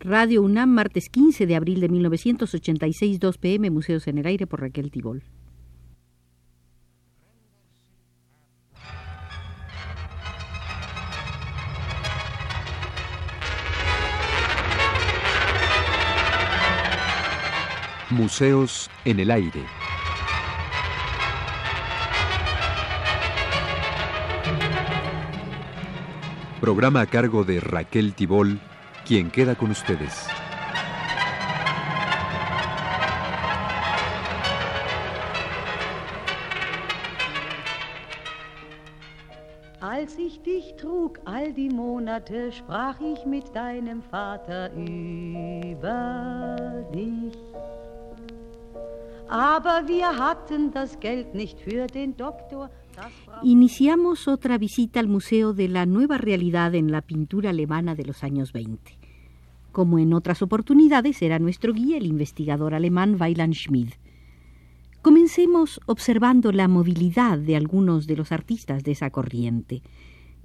Radio UNAM, martes 15 de abril de 1986, 2 pm, Museos en el Aire por Raquel Tibol. Museos en el Aire. Programa a cargo de Raquel Tibol, quien queda con ustedes. Als ich dich trug all die Monate, sprach ich mit deinem Vater über dich. Iniciamos otra visita al Museo de la Nueva Realidad en la pintura alemana de los años 20. Como en otras oportunidades, era nuestro guía el investigador alemán Weiland Schmid. Comencemos observando la movilidad de algunos de los artistas de esa corriente.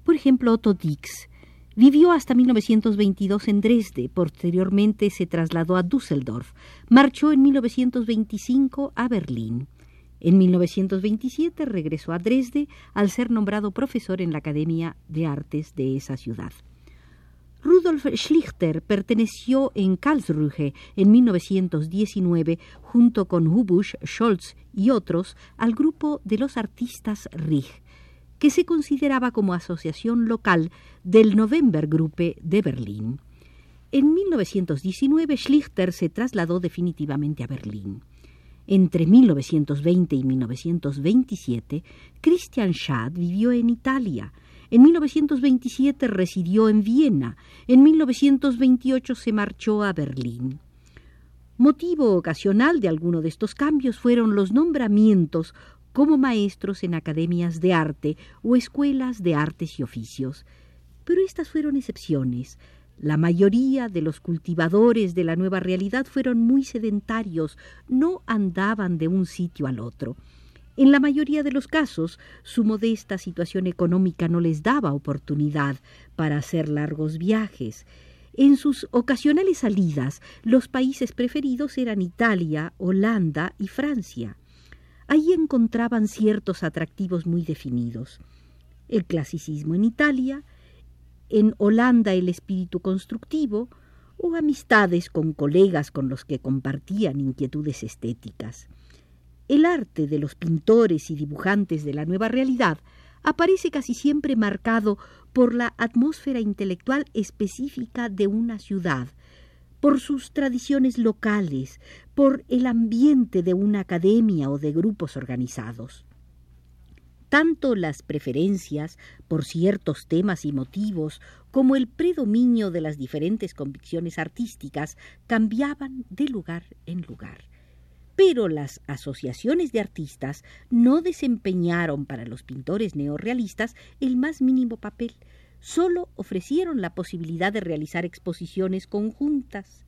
Por ejemplo, Otto Dix vivió hasta 1922 en Dresde, posteriormente se trasladó a Düsseldorf, marchó en 1925 a Berlín. En 1927 regresó a Dresde al ser nombrado profesor en la Academia de Artes de esa ciudad. Rudolf Schlichter perteneció en Karlsruhe en 1919 junto con Hubusch, Scholz y otros al grupo de los artistas Rig, que se consideraba como asociación local del Novembergruppe de Berlín. En 1919 Schlichter se trasladó definitivamente a Berlín. Entre 1920 y 1927, Christian Schad vivió en Italia, en 1927 residió en Viena. En 1928 se marchó a Berlín. Motivo ocasional de alguno de estos cambios fueron los nombramientos como maestros en academias de arte o escuelas de artes y oficios. Pero estas fueron excepciones. La mayoría de los cultivadores de la nueva realidad fueron muy sedentarios, no andaban de un sitio al otro. En la mayoría de los casos, su modesta situación económica no les daba oportunidad para hacer largos viajes. En sus ocasionales salidas, los países preferidos eran Italia, Holanda y Francia. Allí encontraban ciertos atractivos muy definidos. El clasicismo en Italia, en Holanda el espíritu constructivo, o amistades con colegas con los que compartían inquietudes estéticas. El arte de los pintores y dibujantes de la nueva realidad aparece casi siempre marcado por la atmósfera intelectual específica de una ciudad, por sus tradiciones locales, por el ambiente de una academia o de grupos organizados. Tanto las preferencias por ciertos temas y motivos como el predominio de las diferentes convicciones artísticas cambiaban de lugar en lugar pero las asociaciones de artistas no desempeñaron para los pintores neorrealistas el más mínimo papel, solo ofrecieron la posibilidad de realizar exposiciones conjuntas.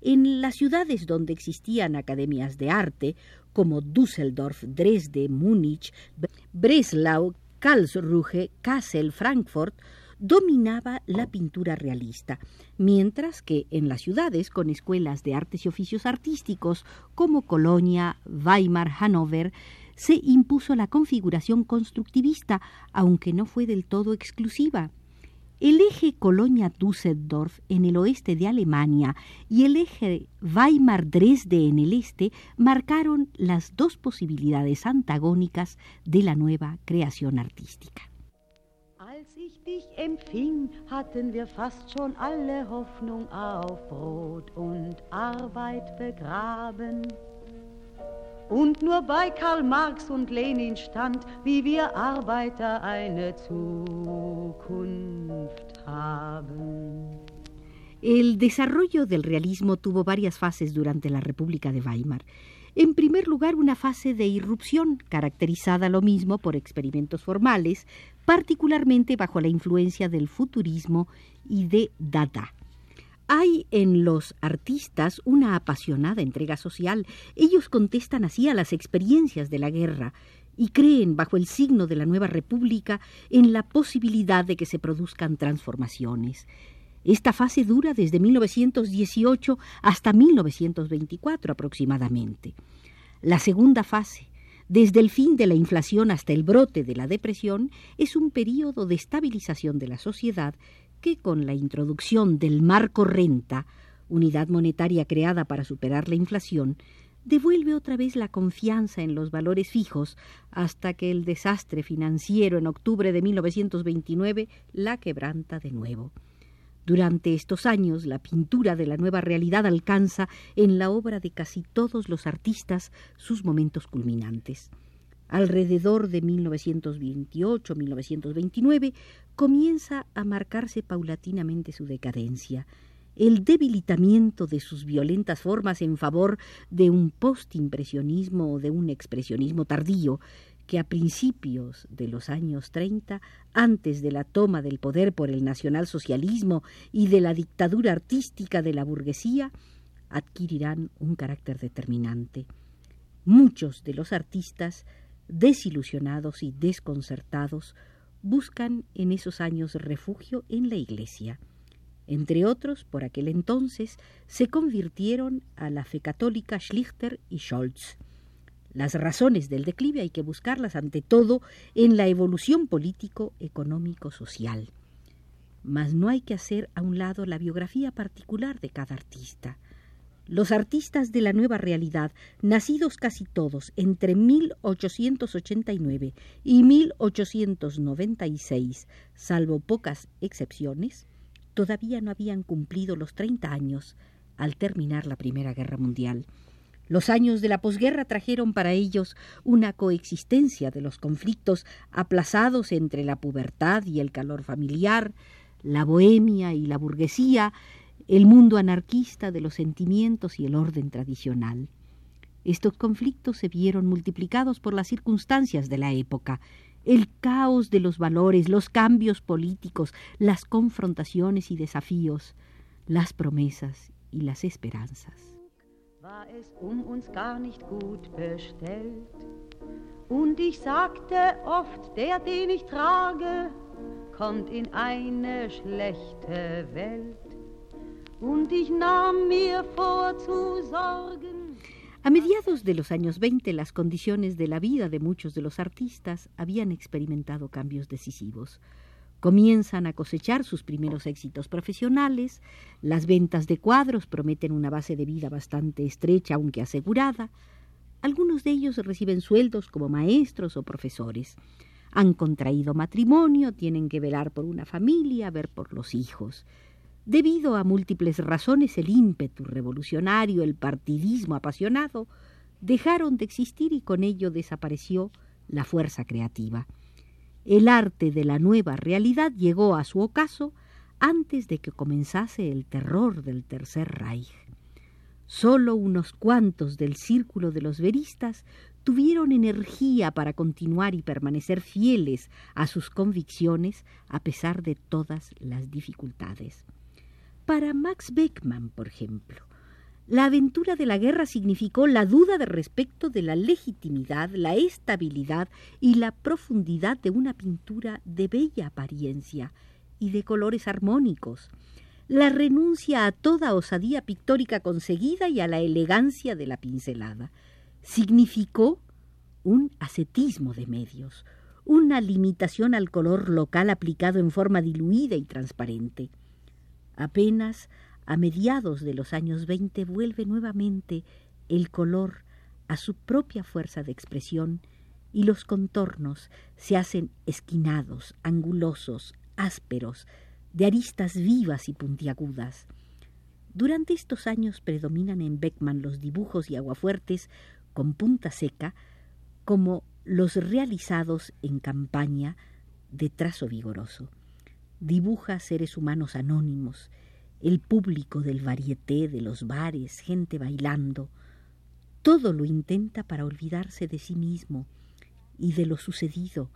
En las ciudades donde existían academias de arte, como Düsseldorf, Dresde, Múnich, Breslau, Karlsruhe, Kassel, Frankfurt, dominaba la pintura realista, mientras que en las ciudades con escuelas de artes y oficios artísticos como Colonia, Weimar, Hannover, se impuso la configuración constructivista, aunque no fue del todo exclusiva. El eje Colonia-Düsseldorf en el oeste de Alemania y el eje Weimar-Dresde en el este marcaron las dos posibilidades antagónicas de la nueva creación artística. Als ich dich empfing, hatten wir fast schon alle Hoffnung auf und Arbeit begraben. Und nur bei Karl Marx und Lenin stand, wie wir Arbeiter eine Zukunft haben. El desarrollo del realismo tuvo varias fases durante la República de Weimar. En primer lugar, una fase de irrupción, caracterizada lo mismo por experimentos formales, particularmente bajo la influencia del futurismo y de Dada. Hay en los artistas una apasionada entrega social. Ellos contestan así a las experiencias de la guerra y creen, bajo el signo de la nueva república, en la posibilidad de que se produzcan transformaciones. Esta fase dura desde 1918 hasta 1924 aproximadamente. La segunda fase, desde el fin de la inflación hasta el brote de la depresión, es un período de estabilización de la sociedad que con la introducción del marco renta, unidad monetaria creada para superar la inflación, devuelve otra vez la confianza en los valores fijos hasta que el desastre financiero en octubre de 1929 la quebranta de nuevo. Durante estos años, la pintura de la nueva realidad alcanza en la obra de casi todos los artistas sus momentos culminantes. Alrededor de 1928-1929 comienza a marcarse paulatinamente su decadencia, el debilitamiento de sus violentas formas en favor de un postimpresionismo o de un expresionismo tardío que a principios de los años 30, antes de la toma del poder por el nacionalsocialismo y de la dictadura artística de la burguesía, adquirirán un carácter determinante. Muchos de los artistas, desilusionados y desconcertados, buscan en esos años refugio en la Iglesia. Entre otros, por aquel entonces, se convirtieron a la fe católica Schlichter y Scholz. Las razones del declive hay que buscarlas ante todo en la evolución político-económico-social. Mas no hay que hacer a un lado la biografía particular de cada artista. Los artistas de la nueva realidad, nacidos casi todos entre 1889 y 1896, salvo pocas excepciones, todavía no habían cumplido los 30 años al terminar la Primera Guerra Mundial. Los años de la posguerra trajeron para ellos una coexistencia de los conflictos aplazados entre la pubertad y el calor familiar, la bohemia y la burguesía, el mundo anarquista de los sentimientos y el orden tradicional. Estos conflictos se vieron multiplicados por las circunstancias de la época, el caos de los valores, los cambios políticos, las confrontaciones y desafíos, las promesas y las esperanzas. war es um uns gar nicht gut bestellt. Und ich sagte oft, der, den ich trage, kommt in eine schlechte Welt. A mediados de los años 20, las condiciones de la vida de muchos de los artistas habían experimentado cambios decisivos. Comienzan a cosechar sus primeros éxitos profesionales, las ventas de cuadros prometen una base de vida bastante estrecha aunque asegurada, algunos de ellos reciben sueldos como maestros o profesores, han contraído matrimonio, tienen que velar por una familia, ver por los hijos. Debido a múltiples razones, el ímpetu revolucionario, el partidismo apasionado, dejaron de existir y con ello desapareció la fuerza creativa. El arte de la nueva realidad llegó a su ocaso antes de que comenzase el terror del Tercer Reich. Solo unos cuantos del círculo de los veristas tuvieron energía para continuar y permanecer fieles a sus convicciones a pesar de todas las dificultades. Para Max Beckmann, por ejemplo, la aventura de la guerra significó la duda de respecto de la legitimidad, la estabilidad y la profundidad de una pintura de bella apariencia y de colores armónicos, la renuncia a toda osadía pictórica conseguida y a la elegancia de la pincelada. Significó un ascetismo de medios, una limitación al color local aplicado en forma diluida y transparente. Apenas a mediados de los años 20 vuelve nuevamente el color a su propia fuerza de expresión y los contornos se hacen esquinados, angulosos, ásperos, de aristas vivas y puntiagudas. Durante estos años predominan en Beckman los dibujos y aguafuertes con punta seca, como los realizados en campaña de trazo vigoroso. Dibuja seres humanos anónimos, el público del varieté, de los bares, gente bailando, todo lo intenta para olvidarse de sí mismo y de lo sucedido,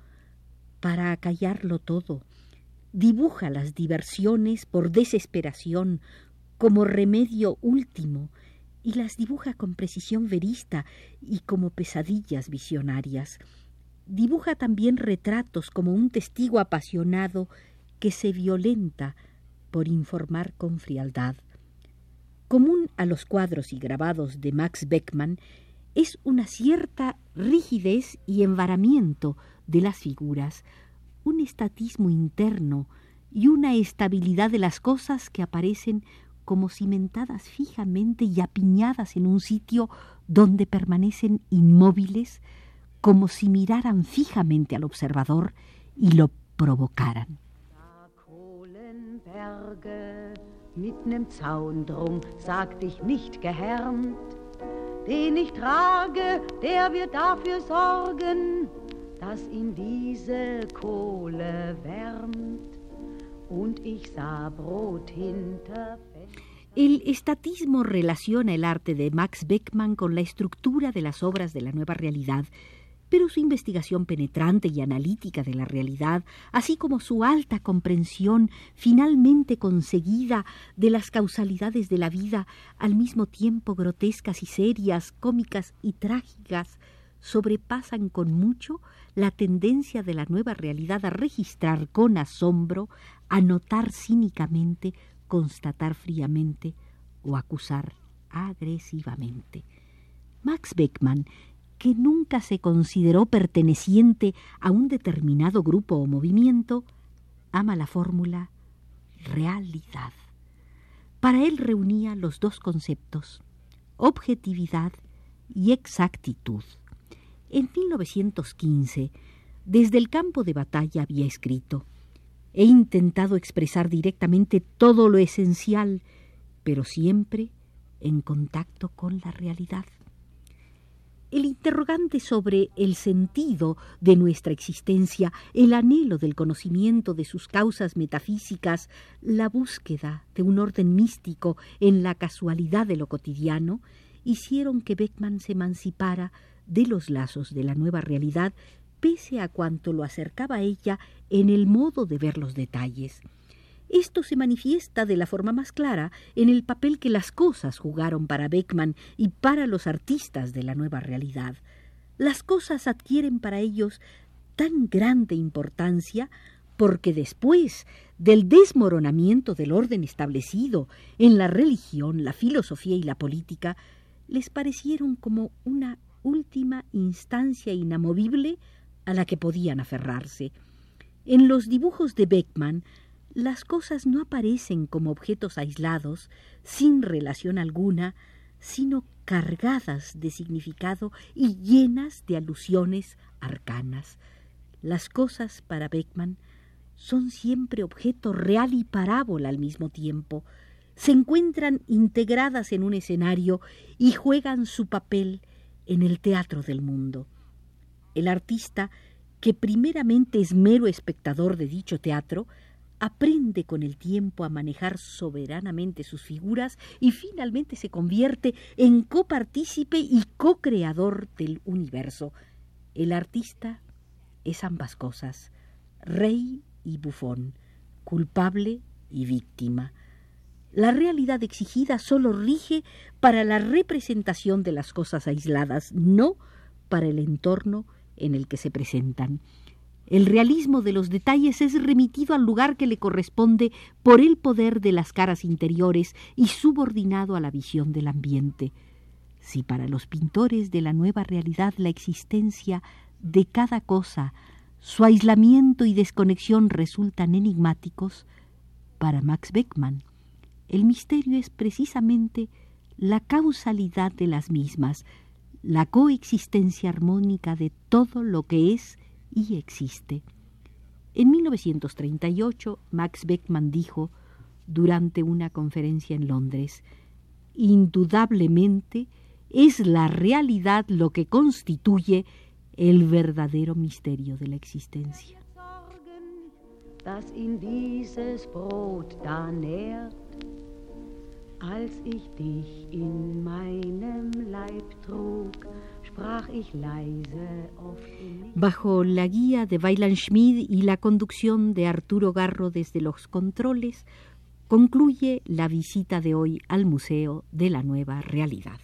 para acallarlo todo. Dibuja las diversiones por desesperación como remedio último y las dibuja con precisión verista y como pesadillas visionarias. Dibuja también retratos como un testigo apasionado que se violenta por informar con frialdad. Común a los cuadros y grabados de Max Beckmann es una cierta rigidez y envaramiento de las figuras, un estatismo interno y una estabilidad de las cosas que aparecen como cimentadas fijamente y apiñadas en un sitio donde permanecen inmóviles, como si miraran fijamente al observador y lo provocaran. Mit nem Zaun drum, sag dich nicht gehärmt, den ich trage, der wird dafür sorgen, dass ihn diese Kohle wärmt. Und ich sah Brot hinter El estatismo relaciona el arte de Max Beckmann con la estructura de las obras de la nueva realidad, pero su investigación penetrante y analítica de la realidad, así como su alta comprensión finalmente conseguida de las causalidades de la vida, al mismo tiempo grotescas y serias, cómicas y trágicas, sobrepasan con mucho la tendencia de la nueva realidad a registrar con asombro, a notar cínicamente, constatar fríamente o acusar agresivamente. Max Beckmann que nunca se consideró perteneciente a un determinado grupo o movimiento, ama la fórmula realidad. Para él reunía los dos conceptos, objetividad y exactitud. En 1915, desde el campo de batalla había escrito, he intentado expresar directamente todo lo esencial, pero siempre en contacto con la realidad. El interrogante sobre el sentido de nuestra existencia, el anhelo del conocimiento de sus causas metafísicas, la búsqueda de un orden místico en la casualidad de lo cotidiano, hicieron que Beckman se emancipara de los lazos de la nueva realidad, pese a cuanto lo acercaba a ella en el modo de ver los detalles. Esto se manifiesta de la forma más clara en el papel que las cosas jugaron para Beckman y para los artistas de la nueva realidad. Las cosas adquieren para ellos tan grande importancia porque después del desmoronamiento del orden establecido en la religión, la filosofía y la política, les parecieron como una última instancia inamovible a la que podían aferrarse. En los dibujos de Beckman, las cosas no aparecen como objetos aislados, sin relación alguna, sino cargadas de significado y llenas de alusiones arcanas. Las cosas para Beckman son siempre objeto real y parábola al mismo tiempo. Se encuentran integradas en un escenario y juegan su papel en el teatro del mundo. El artista, que primeramente es mero espectador de dicho teatro, aprende con el tiempo a manejar soberanamente sus figuras y finalmente se convierte en copartícipe y co-creador del universo. El artista es ambas cosas, rey y bufón, culpable y víctima. La realidad exigida solo rige para la representación de las cosas aisladas, no para el entorno en el que se presentan. El realismo de los detalles es remitido al lugar que le corresponde por el poder de las caras interiores y subordinado a la visión del ambiente. Si para los pintores de la nueva realidad la existencia de cada cosa, su aislamiento y desconexión resultan enigmáticos, para Max Beckmann el misterio es precisamente la causalidad de las mismas, la coexistencia armónica de todo lo que es y existe. En 1938, Max Beckmann dijo, durante una conferencia en Londres, indudablemente es la realidad lo que constituye el verdadero misterio de la existencia. Bajo la guía de Weiland Schmid y la conducción de Arturo Garro desde los controles, concluye la visita de hoy al Museo de la Nueva Realidad.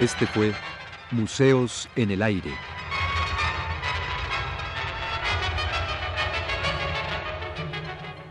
Este fue Museos en el Aire.